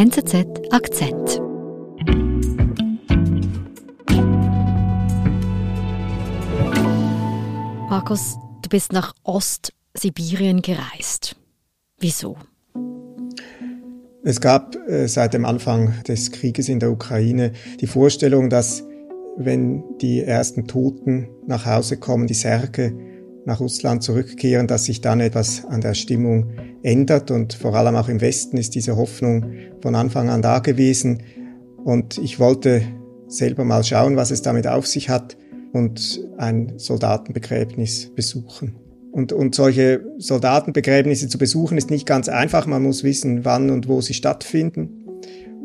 NZZ Akzent. Markus, du bist nach Ostsibirien gereist. Wieso? Es gab äh, seit dem Anfang des Krieges in der Ukraine die Vorstellung, dass wenn die ersten Toten nach Hause kommen, die Särge nach Russland zurückkehren, dass sich dann etwas an der Stimmung ändert. Und vor allem auch im Westen ist diese Hoffnung von Anfang an da gewesen. Und ich wollte selber mal schauen, was es damit auf sich hat und ein Soldatenbegräbnis besuchen. Und, und solche Soldatenbegräbnisse zu besuchen ist nicht ganz einfach. Man muss wissen, wann und wo sie stattfinden.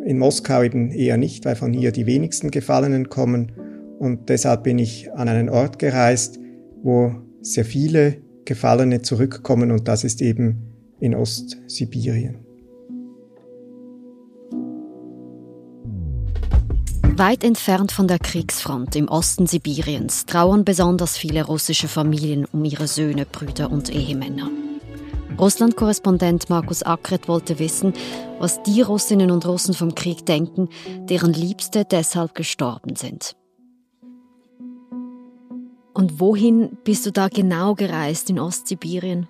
In Moskau eben eher nicht, weil von hier die wenigsten Gefallenen kommen. Und deshalb bin ich an einen Ort gereist, wo sehr viele Gefallene zurückkommen und das ist eben in Ostsibirien. Weit entfernt von der Kriegsfront im Osten Sibiriens trauern besonders viele russische Familien um ihre Söhne, Brüder und Ehemänner. Russland-Korrespondent Markus Ackret wollte wissen, was die Russinnen und Russen vom Krieg denken, deren Liebste deshalb gestorben sind. Und wohin bist du da genau gereist in Ostsibirien?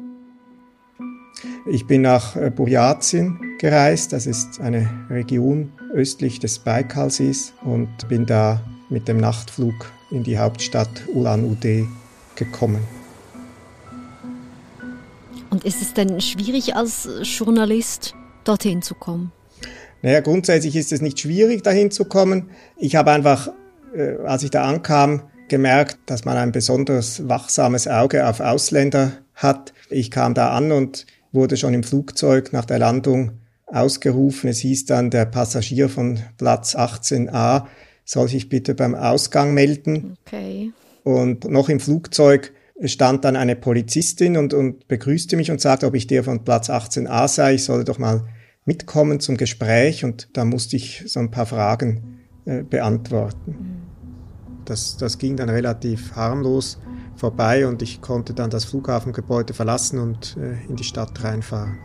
Ich bin nach äh, Buryatien gereist, das ist eine Region östlich des Baikalsees und bin da mit dem Nachtflug in die Hauptstadt Ulan-Ude gekommen. Und ist es denn schwierig als Journalist dorthin zu kommen? Naja, grundsätzlich ist es nicht schwierig, dahin zu kommen. Ich habe einfach, äh, als ich da ankam, gemerkt, dass man ein besonders wachsames Auge auf Ausländer hat. Ich kam da an und wurde schon im Flugzeug nach der Landung ausgerufen. Es hieß dann, der Passagier von Platz 18a soll sich bitte beim Ausgang melden. Okay. Und noch im Flugzeug stand dann eine Polizistin und, und begrüßte mich und sagte, ob ich der von Platz 18a sei. Ich solle doch mal mitkommen zum Gespräch und da musste ich so ein paar Fragen äh, beantworten. Mhm. Das, das ging dann relativ harmlos vorbei und ich konnte dann das Flughafengebäude verlassen und äh, in die Stadt reinfahren.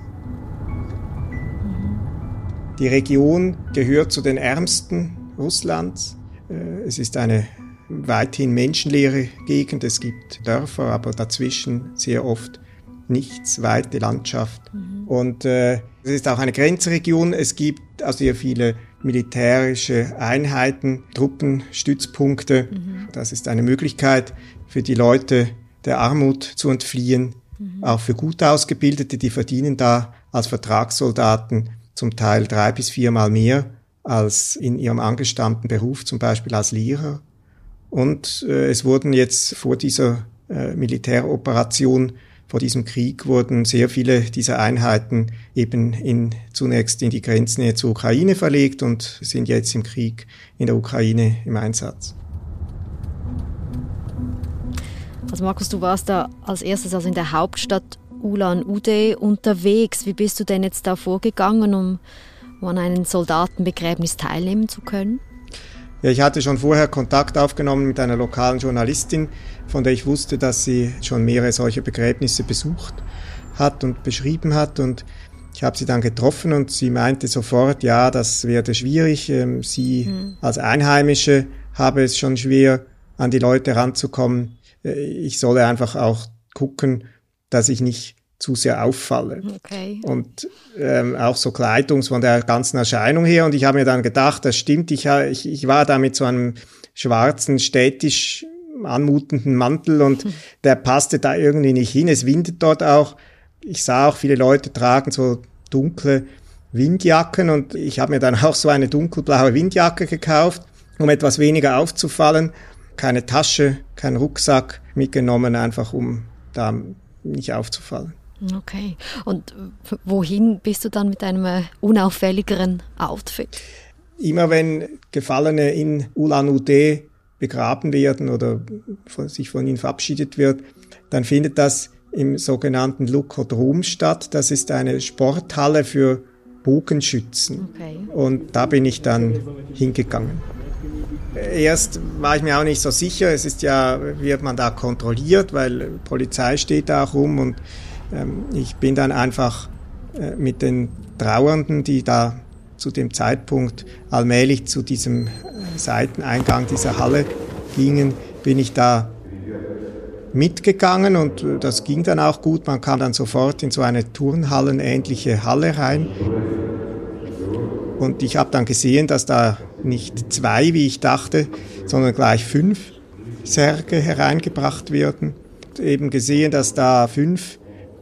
Die Region gehört zu den ärmsten Russlands. Äh, es ist eine weithin menschenleere Gegend. Es gibt Dörfer, aber dazwischen sehr oft nichts, weite Landschaft. Mhm. Und äh, es ist auch eine Grenzregion. Es gibt also sehr viele militärische Einheiten, Truppenstützpunkte. Mhm. Das ist eine Möglichkeit für die Leute der Armut zu entfliehen. Mhm. Auch für gut ausgebildete, die verdienen da als Vertragssoldaten zum Teil drei bis viermal mehr als in ihrem angestammten Beruf, zum Beispiel als Lehrer. Und äh, es wurden jetzt vor dieser äh, Militäroperation vor diesem Krieg wurden sehr viele dieser Einheiten eben in, zunächst in die Grenznähe zur Ukraine verlegt und sind jetzt im Krieg in der Ukraine im Einsatz. Also Markus, du warst da als erstes also in der Hauptstadt Ulan-Ude unterwegs. Wie bist du denn jetzt da vorgegangen, um, um an einem Soldatenbegräbnis teilnehmen zu können? Ja, ich hatte schon vorher Kontakt aufgenommen mit einer lokalen Journalistin, von der ich wusste, dass sie schon mehrere solche Begräbnisse besucht hat und beschrieben hat. Und ich habe sie dann getroffen und sie meinte sofort, ja, das werde schwierig. Ähm, sie mhm. als Einheimische habe es schon schwer, an die Leute ranzukommen. Äh, ich solle einfach auch gucken, dass ich nicht zu sehr auffalle. Okay. Und ähm, auch so Kleidungs von der ganzen Erscheinung her. Und ich habe mir dann gedacht, das stimmt, ich, ich, ich war da mit so einem schwarzen, städtisch anmutenden Mantel und hm. der passte da irgendwie nicht hin. Es windet dort auch. Ich sah auch, viele Leute tragen so dunkle Windjacken und ich habe mir dann auch so eine dunkelblaue Windjacke gekauft, um etwas weniger aufzufallen. Keine Tasche, kein Rucksack mitgenommen, einfach um da nicht aufzufallen. Okay. Und wohin bist du dann mit einem äh, unauffälligeren Outfit? Immer wenn Gefallene in Ulan-Ude begraben werden oder von, sich von ihnen verabschiedet wird, dann findet das im sogenannten Lukodrom statt. Das ist eine Sporthalle für Bogenschützen. Okay. Und da bin ich dann hingegangen. Erst war ich mir auch nicht so sicher. Es ist ja, wird man da kontrolliert, weil Polizei steht da auch rum und ich bin dann einfach äh, mit den Trauernden, die da zu dem Zeitpunkt allmählich zu diesem Seiteneingang dieser Halle gingen, bin ich da mitgegangen und das ging dann auch gut. Man kam dann sofort in so eine Turnhallenähnliche Halle rein. Und ich habe dann gesehen, dass da nicht zwei, wie ich dachte, sondern gleich fünf Särge hereingebracht werden. Eben gesehen, dass da fünf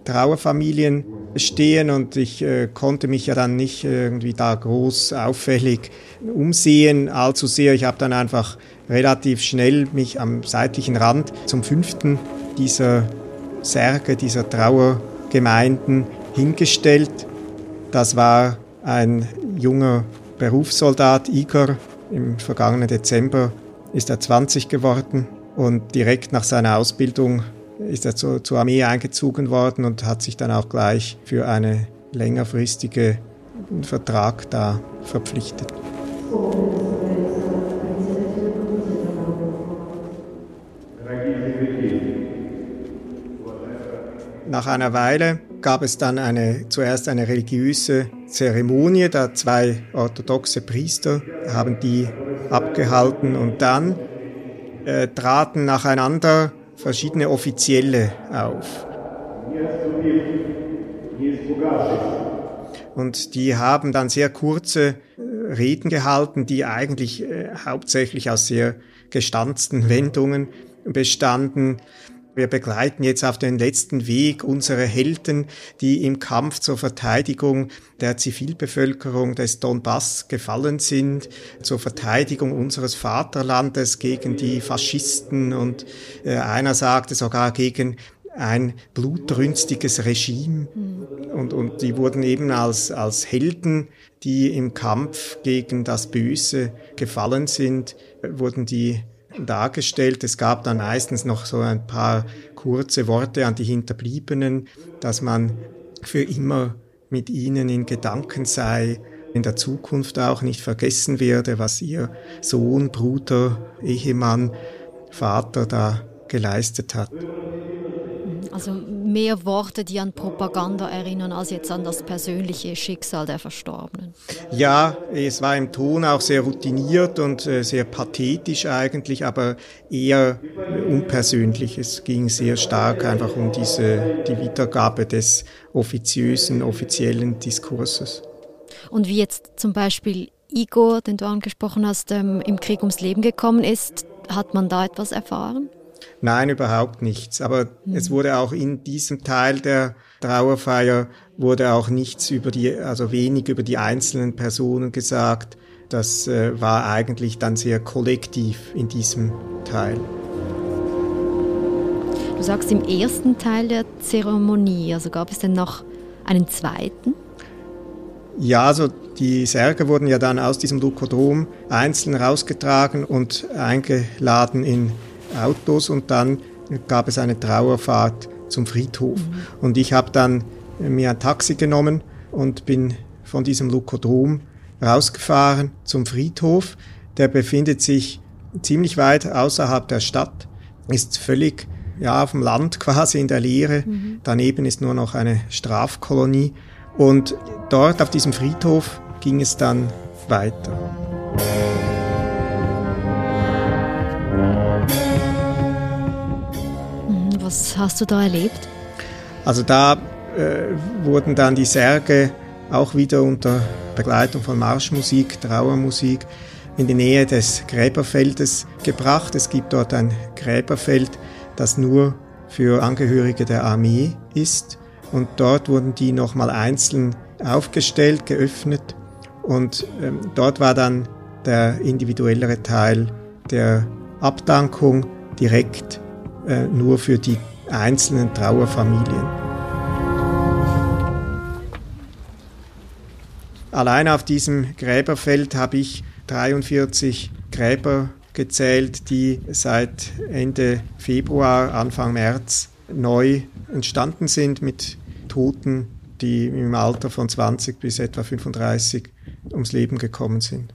Trauerfamilien stehen und ich äh, konnte mich ja dann nicht irgendwie da groß auffällig umsehen, allzu sehr. Ich habe dann einfach relativ schnell mich am seitlichen Rand zum fünften dieser Särge, dieser Trauergemeinden hingestellt. Das war ein junger Berufssoldat, Igor. Im vergangenen Dezember ist er 20 geworden und direkt nach seiner Ausbildung ist er zur, zur Armee eingezogen worden und hat sich dann auch gleich für einen längerfristigen Vertrag da verpflichtet. Nach einer Weile gab es dann eine, zuerst eine religiöse Zeremonie, da zwei orthodoxe Priester haben die abgehalten und dann äh, traten nacheinander verschiedene Offizielle auf. Und die haben dann sehr kurze äh, Reden gehalten, die eigentlich äh, hauptsächlich aus sehr gestanzten Wendungen bestanden. Wir begleiten jetzt auf den letzten Weg unsere Helden, die im Kampf zur Verteidigung der Zivilbevölkerung des Donbass gefallen sind, zur Verteidigung unseres Vaterlandes gegen die Faschisten und äh, einer sagte sogar gegen ein blutrünstiges Regime. Und, und die wurden eben als, als Helden, die im Kampf gegen das Böse gefallen sind, wurden die dargestellt. Es gab dann meistens noch so ein paar kurze Worte an die Hinterbliebenen, dass man für immer mit ihnen in Gedanken sei, in der Zukunft auch nicht vergessen werde, was ihr Sohn, Bruder, Ehemann, Vater da geleistet hat. Also mehr Worte, die an Propaganda erinnern, als jetzt an das persönliche Schicksal der Verstorbenen. Ja, es war im Ton auch sehr routiniert und äh, sehr pathetisch eigentlich, aber eher unpersönlich. Es ging sehr stark einfach um diese, die Wiedergabe des offiziösen, offiziellen Diskurses. Und wie jetzt zum Beispiel Igor, den du angesprochen hast, ähm, im Krieg ums Leben gekommen ist, hat man da etwas erfahren? Nein, überhaupt nichts. Aber mhm. es wurde auch in diesem Teil der Trauerfeier wurde auch nichts über die, also wenig über die einzelnen Personen gesagt. Das äh, war eigentlich dann sehr kollektiv in diesem Teil. Du sagst im ersten Teil der Zeremonie, also gab es denn noch einen zweiten? Ja, also die Särge wurden ja dann aus diesem Lukodrom einzeln rausgetragen und eingeladen in Autos und dann gab es eine Trauerfahrt zum Friedhof. Mhm. Und ich habe dann mir ein Taxi genommen und bin von diesem Lukodrom rausgefahren zum Friedhof. Der befindet sich ziemlich weit außerhalb der Stadt, ist völlig ja, auf dem Land quasi in der Leere. Mhm. Daneben ist nur noch eine Strafkolonie. Und dort auf diesem Friedhof ging es dann weiter. Was hast du da erlebt? Also da äh, wurden dann die Särge auch wieder unter Begleitung von Marschmusik, Trauermusik in die Nähe des Gräberfeldes gebracht. Es gibt dort ein Gräberfeld, das nur für Angehörige der Armee ist. Und dort wurden die nochmal einzeln aufgestellt, geöffnet. Und ähm, dort war dann der individuellere Teil der Abdankung direkt äh, nur für die einzelnen Trauerfamilien. Allein auf diesem Gräberfeld habe ich 43 Gräber gezählt, die seit Ende Februar, Anfang März neu entstanden sind mit Toten, die im Alter von 20 bis etwa 35 ums Leben gekommen sind.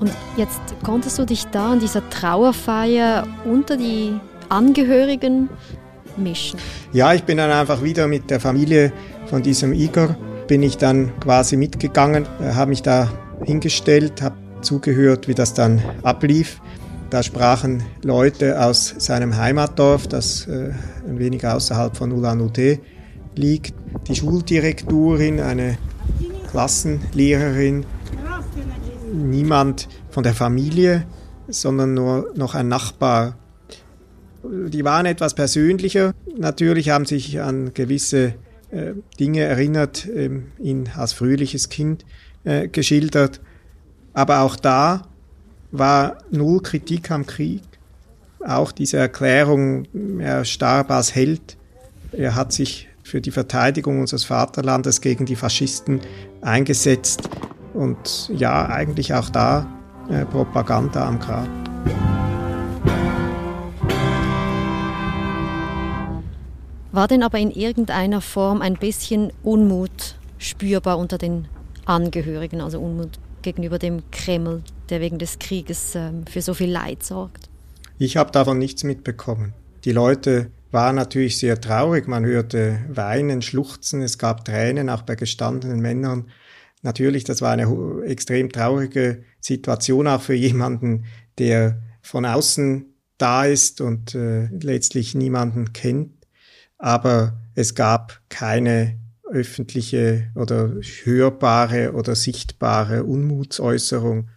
Und jetzt konntest du dich da an dieser Trauerfeier unter die Angehörigen mischen? Ja, ich bin dann einfach wieder mit der Familie von diesem Igor, bin ich dann quasi mitgegangen, äh, habe mich da hingestellt, habe zugehört, wie das dann ablief. Da sprachen Leute aus seinem Heimatdorf, das äh, ein wenig außerhalb von Ulan-Ude liegt. Die Schuldirektorin, eine Klassenlehrerin, niemand von der Familie, sondern nur noch ein Nachbar. Die waren etwas persönlicher. Natürlich haben sich an gewisse äh, Dinge erinnert, äh, ihn als fröhliches Kind äh, geschildert. Aber auch da war null Kritik am Krieg. Auch diese Erklärung, er starb als Held. Er hat sich für die Verteidigung unseres Vaterlandes gegen die Faschisten eingesetzt. Und ja, eigentlich auch da äh, Propaganda am Grab. War denn aber in irgendeiner Form ein bisschen Unmut spürbar unter den Angehörigen, also Unmut gegenüber dem Kreml, der wegen des Krieges ähm, für so viel Leid sorgt? Ich habe davon nichts mitbekommen. Die Leute waren natürlich sehr traurig. Man hörte weinen, schluchzen, es gab Tränen, auch bei gestandenen Männern. Natürlich, das war eine extrem traurige Situation auch für jemanden, der von außen da ist und äh, letztlich niemanden kennt. Aber es gab keine öffentliche oder hörbare oder sichtbare Unmutsäußerung.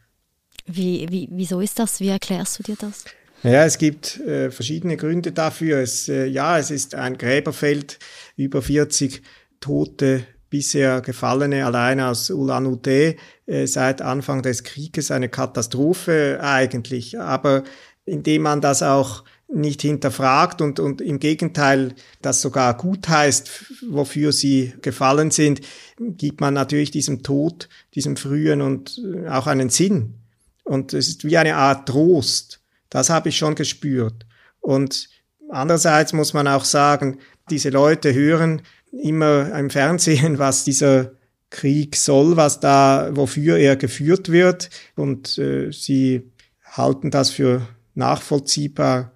Wie, wie, wieso ist das? Wie erklärst du dir das? Ja, es gibt äh, verschiedene Gründe dafür. Es, äh, ja, es ist ein Gräberfeld, über 40 Tote bisher Gefallene allein aus Ulan-Ude äh, seit Anfang des Krieges eine Katastrophe eigentlich. Aber indem man das auch nicht hinterfragt und, und im Gegenteil das sogar gut heißt, wofür sie gefallen sind, gibt man natürlich diesem Tod, diesem frühen und äh, auch einen Sinn. Und es ist wie eine Art Trost. Das habe ich schon gespürt. Und andererseits muss man auch sagen, diese Leute hören immer im Fernsehen, was dieser Krieg soll, was da, wofür er geführt wird. Und äh, sie halten das für nachvollziehbar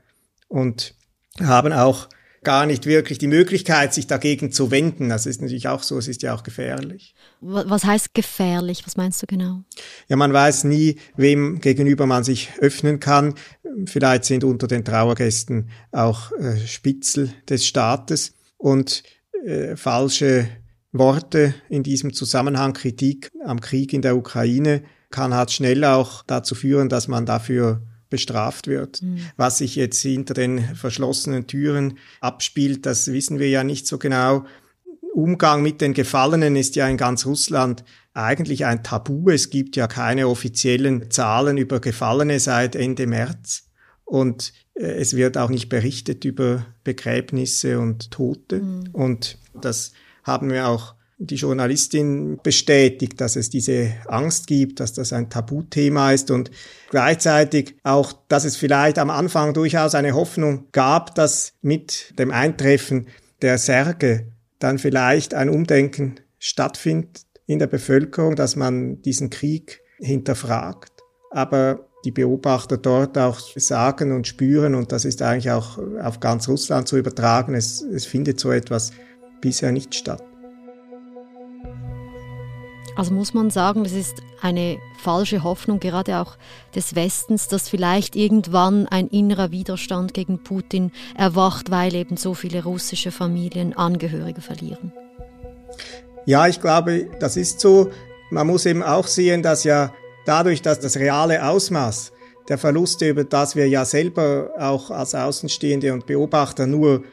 und haben auch gar nicht wirklich die Möglichkeit, sich dagegen zu wenden. Das ist natürlich auch so, es ist ja auch gefährlich. Was heißt gefährlich? Was meinst du genau? Ja, man weiß nie, wem gegenüber man sich öffnen kann. Vielleicht sind unter den Trauergästen auch äh, Spitzel des Staates und äh, falsche Worte in diesem Zusammenhang, Kritik am Krieg in der Ukraine, kann halt schnell auch dazu führen, dass man dafür bestraft wird. Mhm. Was sich jetzt hinter den verschlossenen Türen abspielt, das wissen wir ja nicht so genau. Umgang mit den Gefallenen ist ja in ganz Russland eigentlich ein Tabu. Es gibt ja keine offiziellen Zahlen über Gefallene seit Ende März. Und äh, es wird auch nicht berichtet über Begräbnisse und Tote. Mhm. Und das haben wir auch die Journalistin bestätigt, dass es diese Angst gibt, dass das ein Tabuthema ist und gleichzeitig auch, dass es vielleicht am Anfang durchaus eine Hoffnung gab, dass mit dem Eintreffen der Särge dann vielleicht ein Umdenken stattfindet in der Bevölkerung, dass man diesen Krieg hinterfragt. Aber die Beobachter dort auch sagen und spüren, und das ist eigentlich auch auf ganz Russland zu übertragen, es, es findet so etwas bisher nicht statt. Also muss man sagen, das ist eine falsche Hoffnung, gerade auch des Westens, dass vielleicht irgendwann ein innerer Widerstand gegen Putin erwacht, weil eben so viele russische Familien Angehörige verlieren. Ja, ich glaube, das ist so. Man muss eben auch sehen, dass ja dadurch, dass das reale Ausmaß der Verluste, über das wir ja selber auch als Außenstehende und Beobachter nur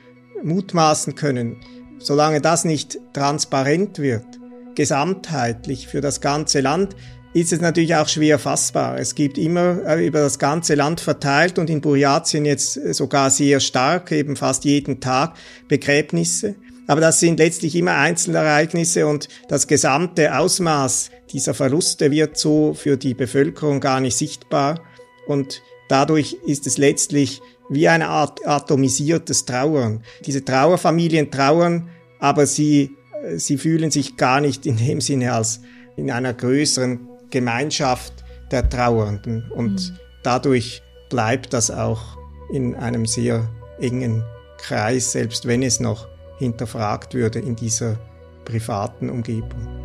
mutmaßen können, solange das nicht transparent wird, gesamtheitlich für das ganze Land, ist es natürlich auch schwer fassbar. Es gibt immer äh, über das ganze Land verteilt und in Buryatien jetzt sogar sehr stark, eben fast jeden Tag Begräbnisse. Aber das sind letztlich immer Einzelereignisse und das gesamte Ausmaß dieser Verluste wird so für die Bevölkerung gar nicht sichtbar und dadurch ist es letztlich wie eine Art atomisiertes Trauern. Diese Trauerfamilien trauern, aber sie sie fühlen sich gar nicht in dem Sinne als in einer größeren Gemeinschaft der Trauernden. Und mhm. dadurch bleibt das auch in einem sehr engen Kreis, selbst wenn es noch hinterfragt würde in dieser privaten Umgebung.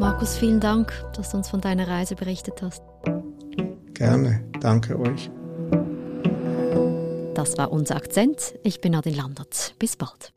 Markus, vielen Dank, dass du uns von deiner Reise berichtet hast. Gerne, danke euch. Das war unser Akzent. Ich bin Adin Landert. Bis bald.